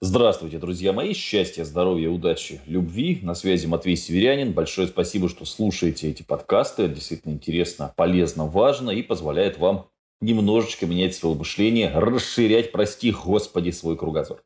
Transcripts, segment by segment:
Здравствуйте, друзья мои. Счастья, здоровья, удачи, любви. На связи Матвей Северянин. Большое спасибо, что слушаете эти подкасты. Это действительно интересно, полезно, важно и позволяет вам немножечко менять свое мышление, расширять, прости господи, свой кругозор.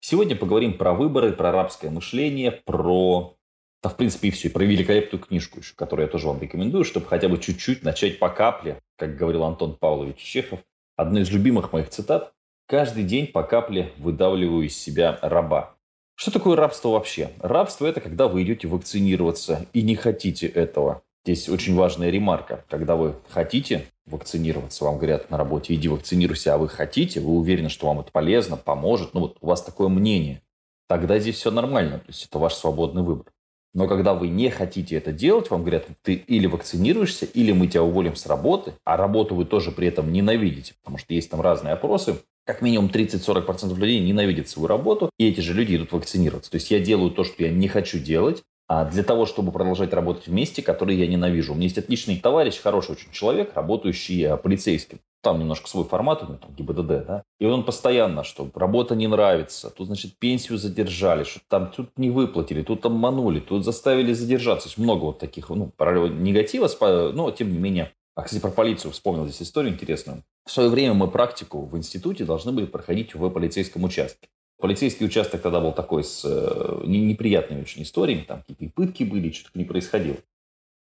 Сегодня поговорим про выборы, про арабское мышление, про... Да, в принципе, и все. И про великолепную книжку еще, которую я тоже вам рекомендую, чтобы хотя бы чуть-чуть начать по капле, как говорил Антон Павлович Чехов. Одна из любимых моих цитат Каждый день по капле выдавливаю из себя раба. Что такое рабство вообще? Рабство – это когда вы идете вакцинироваться и не хотите этого. Здесь очень важная ремарка. Когда вы хотите вакцинироваться, вам говорят на работе, иди вакцинируйся, а вы хотите, вы уверены, что вам это полезно, поможет, ну вот у вас такое мнение, тогда здесь все нормально, то есть это ваш свободный выбор. Но когда вы не хотите это делать, вам говорят, ты или вакцинируешься, или мы тебя уволим с работы, а работу вы тоже при этом ненавидите, потому что есть там разные опросы, как минимум 30-40% людей ненавидят свою работу, и эти же люди идут вакцинироваться. То есть я делаю то, что я не хочу делать, для того, чтобы продолжать работать в месте, которое я ненавижу. У меня есть отличный товарищ, хороший очень человек, работающий э, полицейским. Там немножко свой формат, ну, там ГИБДД, да. И он постоянно, что работа не нравится, тут, значит, пенсию задержали, что там тут не выплатили, тут обманули, тут заставили задержаться. То есть много вот таких, ну, негатива, но, тем не менее, а, кстати, про полицию вспомнил здесь историю интересную. В свое время мы практику в институте должны были проходить в полицейском участке. Полицейский участок тогда был такой с э, неприятными очень историями, там какие-то пытки были, что-то не происходило.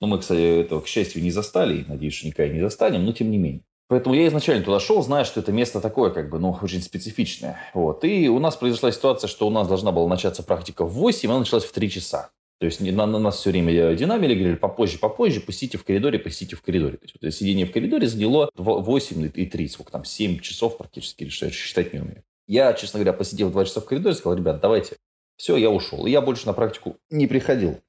Но мы, кстати, этого, к счастью, не застали, надеюсь, что никогда не застанем, но тем не менее. Поэтому я изначально туда шел, зная, что это место такое, как бы, ну, очень специфичное. Вот. И у нас произошла ситуация, что у нас должна была начаться практика в 8, она началась в 3 часа. То есть на, на нас все время динамили, говорили, попозже, попозже, пустите в коридоре, пустите в коридоре. То есть вот, сидение в коридоре заняло 8 и 3, сколько там, 7 часов практически, что я считать не умею. Я, честно говоря, посидел 2 часа в коридоре, сказал, ребят, давайте. Все, я ушел. И я больше на практику не приходил.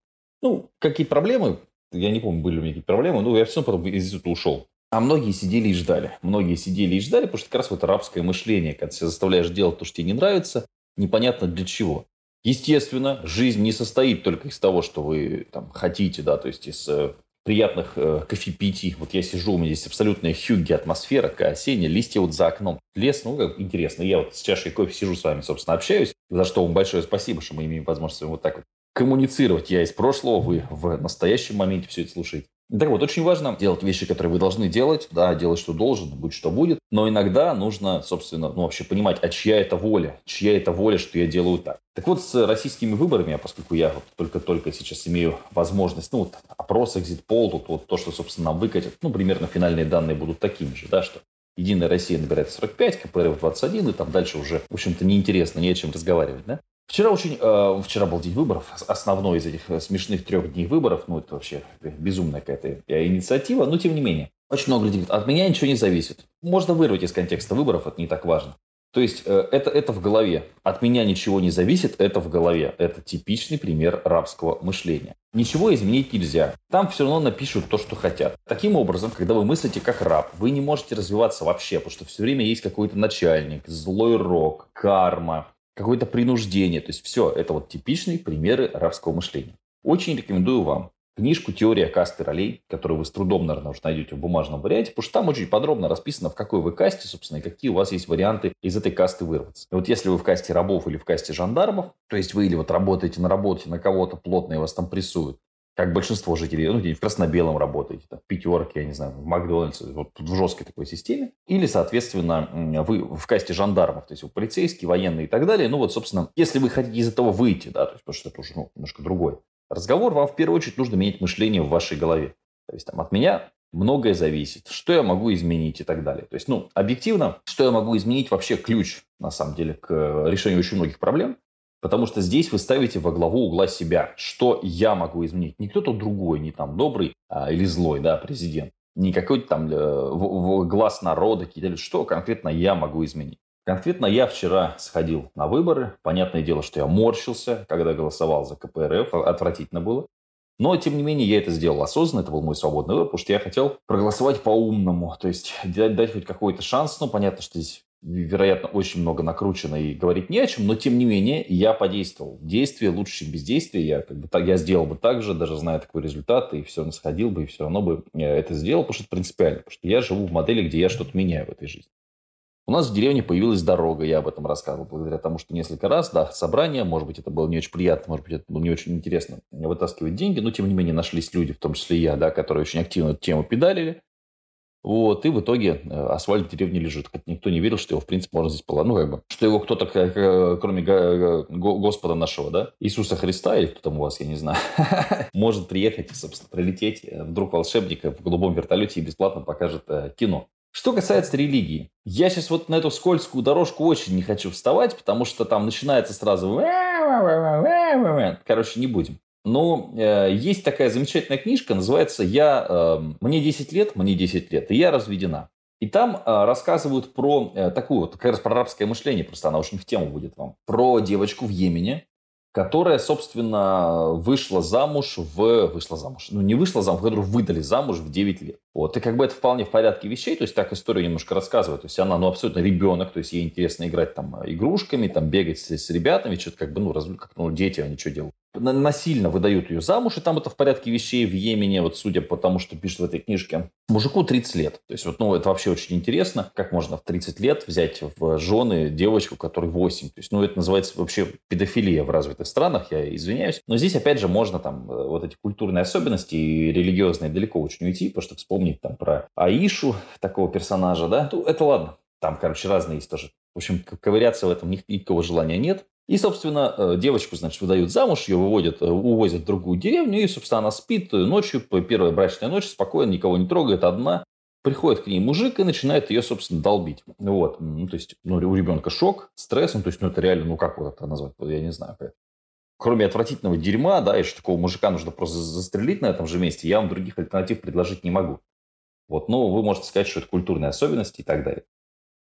Ну, какие проблемы, я не помню, были у меня какие-то проблемы, но я все равно потом из института ушел. А многие сидели и ждали. Многие сидели и ждали, потому что как раз вот арабское мышление, когда ты заставляешь делать то, что тебе не нравится, непонятно для чего. Естественно, жизнь не состоит только из того, что вы там, хотите, да, то есть из э, приятных э, кофепитий. Вот я сижу, у меня здесь абсолютная хюгги атмосфера, такая осенняя, листья вот за окном. Лес, ну, как интересно. Я вот с чашей кофе сижу с вами, собственно, общаюсь. За что вам большое спасибо, что мы имеем возможность вот так вот коммуницировать. Я из прошлого, вы в настоящем моменте все это слушаете. Так вот, очень важно делать вещи, которые вы должны делать, да, делать, что должен, будь что будет. Но иногда нужно, собственно, ну, вообще понимать, а чья это воля, чья это воля, что я делаю так. Так вот, с российскими выборами, поскольку я вот только-только сейчас имею возможность, ну, вот опрос, экзит-пол, тут вот то, что, собственно, нам выкатят, ну, примерно финальные данные будут такими же, да, что Единая Россия набирает 45, КПРФ 21, и там дальше уже, в общем-то, неинтересно, не о чем разговаривать, да? Вчера очень, э, вчера был день выборов, основной из этих э, смешных трех дней выборов, ну это вообще безумная какая-то инициатива, но тем не менее. Очень много людей говорит, от меня ничего не зависит. Можно вырвать из контекста выборов, это не так важно. То есть э, это, это в голове. От меня ничего не зависит, это в голове. Это типичный пример рабского мышления. Ничего изменить нельзя. Там все равно напишут то, что хотят. Таким образом, когда вы мыслите как раб, вы не можете развиваться вообще, потому что все время есть какой-то начальник, злой рок, карма, какое-то принуждение. То есть все, это вот типичные примеры рабского мышления. Очень рекомендую вам книжку «Теория касты ролей», которую вы с трудом, наверное, уже найдете в бумажном варианте, потому что там очень подробно расписано, в какой вы касте, собственно, и какие у вас есть варианты из этой касты вырваться. И вот если вы в касте рабов или в касте жандармов, то есть вы или вот работаете на работе на кого-то плотно и вас там прессуют, как большинство жителей, ну, в красно-белом работаете, там, в пятерке, я не знаю, в Макдональдсе, вот в жесткой такой системе. Или, соответственно, вы в касте жандармов, то есть вы полицейские, военные и так далее. Ну, вот, собственно, если вы хотите из этого выйти, да, то есть, потому что это уже ну, немножко другой разговор, вам в первую очередь нужно менять мышление в вашей голове. То есть, там, от меня многое зависит, что я могу изменить и так далее. То есть, ну, объективно, что я могу изменить вообще ключ, на самом деле, к решению очень многих проблем. Потому что здесь вы ставите во главу угла себя. Что я могу изменить? Не кто-то другой, не там добрый а, или злой, да, президент. Не какой-то там э, в, в глаз народа, какие-то, что конкретно я могу изменить. Конкретно я вчера сходил на выборы. Понятное дело, что я морщился, когда голосовал за КПРФ. Отвратительно было. Но, тем не менее, я это сделал осознанно, это был мой свободный выбор, потому что я хотел проголосовать по-умному, то есть дать, дать хоть какой-то шанс. Ну, понятно, что здесь вероятно, очень много накручено и говорить не о чем, но тем не менее я подействовал. Действие лучше, чем бездействие. Я, как бы, так, я сделал бы так же, даже зная такой результат, и все равно сходил бы, и все равно бы это сделал, потому что это принципиально. Потому что я живу в модели, где я что-то меняю в этой жизни. У нас в деревне появилась дорога, я об этом рассказывал, благодаря тому, что несколько раз, да, собрание, может быть, это было не очень приятно, может быть, это было не очень интересно вытаскивать деньги, но, тем не менее, нашлись люди, в том числе я, да, которые очень активно эту тему педалили. Вот, и в итоге э, асфальт в деревне лежит. Никто не верил, что его, в принципе, можно здесь поломать. Ну, как бы, что его кто-то, кроме Господа нашего, да, Иисуса Христа, или кто там у вас, я не знаю, может приехать собственно, прилететь э, вдруг волшебника в голубом вертолете и бесплатно покажет э, кино. Что касается религии, я сейчас вот на эту скользкую дорожку очень не хочу вставать, потому что там начинается сразу... Короче, не будем. Но э, есть такая замечательная книжка, называется «Я, э, «Мне 10 лет, мне 10 лет, и я разведена». И там э, рассказывают про э, такую вот, как раз про арабское мышление, просто она очень в тему будет вам, про девочку в Йемене, которая, собственно, вышла замуж в... Вышла замуж. Ну, не вышла замуж, которую выдали замуж в 9 лет. Вот. И как бы это вполне в порядке вещей, то есть так историю немножко рассказывает. То есть она, ну, абсолютно ребенок, то есть ей интересно играть там игрушками, там бегать с, с ребятами, что-то как бы, ну, разве как, ну, дети, они что делают насильно выдают ее замуж, и там это в порядке вещей в Йемене, вот судя по тому, что пишет в этой книжке, мужику 30 лет. То есть, вот, ну, это вообще очень интересно, как можно в 30 лет взять в жены девочку, которой 8. То есть, ну, это называется вообще педофилия в развитых странах, я извиняюсь. Но здесь, опять же, можно там э, вот эти культурные особенности и религиозные далеко очень уйти, потому что вспомнить там про Аишу, такого персонажа, да, ну, это ладно. Там, короче, разные есть тоже. В общем, ковыряться в этом никакого желания нет. И, собственно, э, девочку, значит, выдают замуж, ее выводят, э, увозят в другую деревню, и, собственно, она спит ночью, первая брачная ночь, спокойно, никого не трогает, одна. Приходит к ней мужик и начинает ее, собственно, долбить. Вот. Ну, то есть, ну, у ребенка шок, стресс, ну, то есть, ну, это реально, ну, как вот это назвать, я не знаю. Кроме отвратительного дерьма, да, и что такого мужика нужно просто застрелить на этом же месте, я вам других альтернатив предложить не могу. Вот, но вы можете сказать, что это культурные особенности и так далее.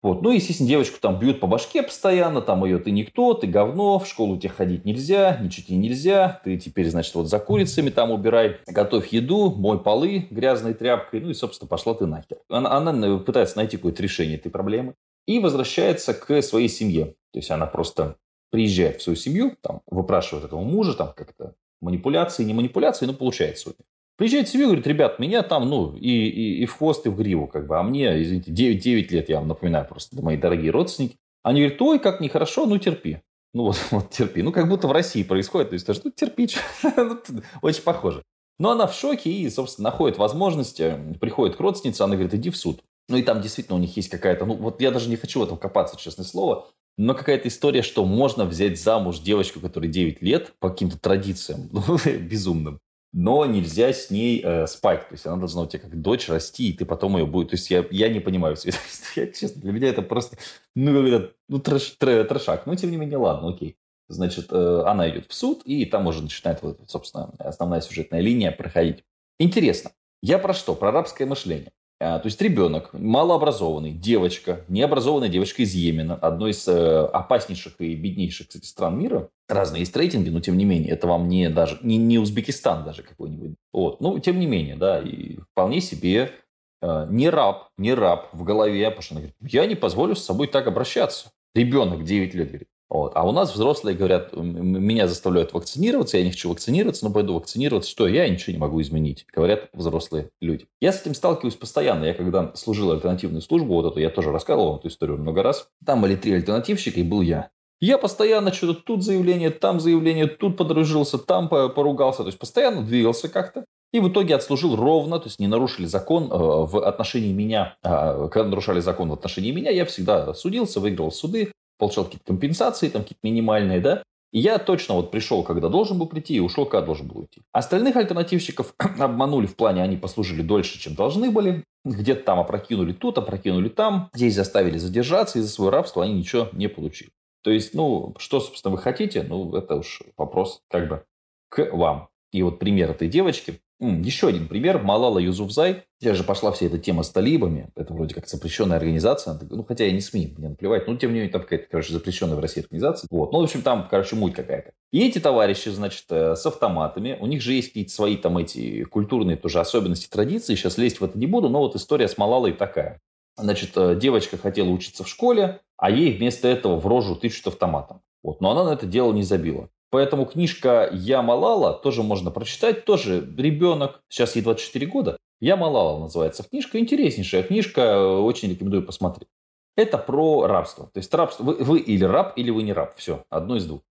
Вот. Ну, естественно, девочку там бьют по башке постоянно, там ее ты никто, ты говно, в школу тебе ходить нельзя, ничего тебе нельзя, ты теперь, значит, вот за курицами там убирай, готовь еду, мой полы грязной тряпкой, ну и, собственно, пошла ты нахер. Она, она пытается найти какое-то решение этой проблемы и возвращается к своей семье. То есть она просто приезжает в свою семью, там, выпрашивает этого мужа, там, как-то манипуляции, не манипуляции, но получается у Приезжает себе и говорит, ребят, меня там, ну, и, и, и в хвост, и в гриву, как бы, а мне, извините, 9, 9 лет, я вам напоминаю просто, мои дорогие родственники. Они говорят, ой, как нехорошо, ну, терпи. Ну, вот, вот терпи. Ну, как будто в России происходит, то есть, ну, терпи, ну, очень похоже. Но она в шоке и, собственно, находит возможность, э, приходит к родственнице, она говорит, иди в суд. Ну, и там действительно у них есть какая-то, ну, вот я даже не хочу в этом копаться, честное слово, но какая-то история, что можно взять замуж девочку, которой 9 лет, по каким-то традициям, ну, безумным но нельзя с ней э, спать. То есть она должна у тебя как дочь расти, и ты потом ее будет... То есть я, я не понимаю все Я, честно, для меня это просто, ну, как ну трэш, трэш, трэшак. Но, тем не менее, ладно, окей. Значит, э, она идет в суд, и там уже начинает, вот, собственно, основная сюжетная линия проходить. Интересно. Я про что? Про арабское мышление. А, то есть ребенок, малообразованный, девочка, необразованная девочка из Йемена, одной из э, опаснейших и беднейших кстати, стран мира. Разные есть рейтинги, но тем не менее, это вам не даже не, не Узбекистан даже какой-нибудь. Вот. Ну, тем не менее, да, и вполне себе э, не раб, не раб в голове, потому что она говорит, я не позволю с собой так обращаться. Ребенок 9 лет говорит, вот. А у нас взрослые говорят, меня заставляют вакцинироваться, я не хочу вакцинироваться, но пойду вакцинироваться. Что, я ничего не могу изменить, говорят взрослые люди. Я с этим сталкиваюсь постоянно. Я когда служил альтернативную службу, вот эту я тоже рассказывал эту историю много раз. Там были три альтернативщика, и был я. Я постоянно что-то тут заявление, там заявление, тут подружился, там поругался. То есть постоянно двигался как-то. И в итоге отслужил ровно, то есть не нарушили закон э, в отношении меня. А, когда нарушали закон в отношении меня, я всегда судился, выигрывал суды, получал какие-то компенсации, там какие-то минимальные, да, и я точно вот пришел, когда должен был прийти, и ушел, когда должен был уйти. Остальных альтернативщиков обманули в плане, они послужили дольше, чем должны были. Где-то там опрокинули тут, опрокинули там. Здесь заставили задержаться, и за свое рабство они ничего не получили. То есть, ну, что, собственно, вы хотите, ну, это уж вопрос как бы к вам. И вот пример этой девочки, еще один пример. Малала Юзуфзай. Сейчас же пошла вся эта тема с талибами. Это вроде как запрещенная организация. Ну, хотя я не СМИ, мне наплевать. Ну, тем не менее, там какая-то, короче, запрещенная в России организация. Вот. Ну, в общем, там, короче, муть какая-то. И эти товарищи, значит, э, с автоматами. У них же есть какие-то свои там эти культурные тоже особенности, традиции. Сейчас лезть в это не буду. Но вот история с Малалой такая. Значит, э, девочка хотела учиться в школе, а ей вместо этого в рожу тычут автоматом. Вот. Но она на это дело не забила. Поэтому книжка «Я Малала» тоже можно прочитать. Тоже ребенок, сейчас ей 24 года. «Я Малала» называется книжка. Интереснейшая книжка, очень рекомендую посмотреть. Это про рабство. То есть рабство, вы, вы или раб, или вы не раб. Все, одно из двух.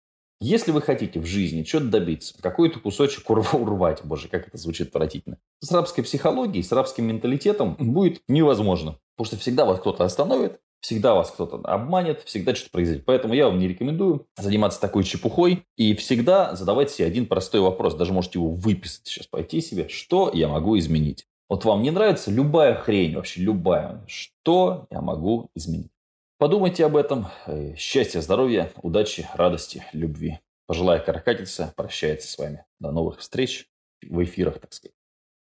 Если вы хотите в жизни что-то добиться, какой-то кусочек урвать, боже, как это звучит отвратительно, с рабской психологией, с рабским менталитетом будет невозможно. Потому что всегда вас кто-то остановит, всегда вас кто-то обманет, всегда что-то произойдет. Поэтому я вам не рекомендую заниматься такой чепухой и всегда задавать себе один простой вопрос. Даже можете его выписать сейчас, пойти себе. Что я могу изменить? Вот вам не нравится любая хрень, вообще любая. Что я могу изменить? Подумайте об этом. Э, счастья, здоровья, удачи, радости, любви. Пожелая каракатица прощается с вами. До новых встреч в эфирах, так сказать.